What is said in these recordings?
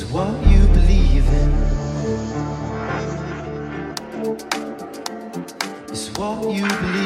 is what you believe in. Is what you believe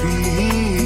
feel.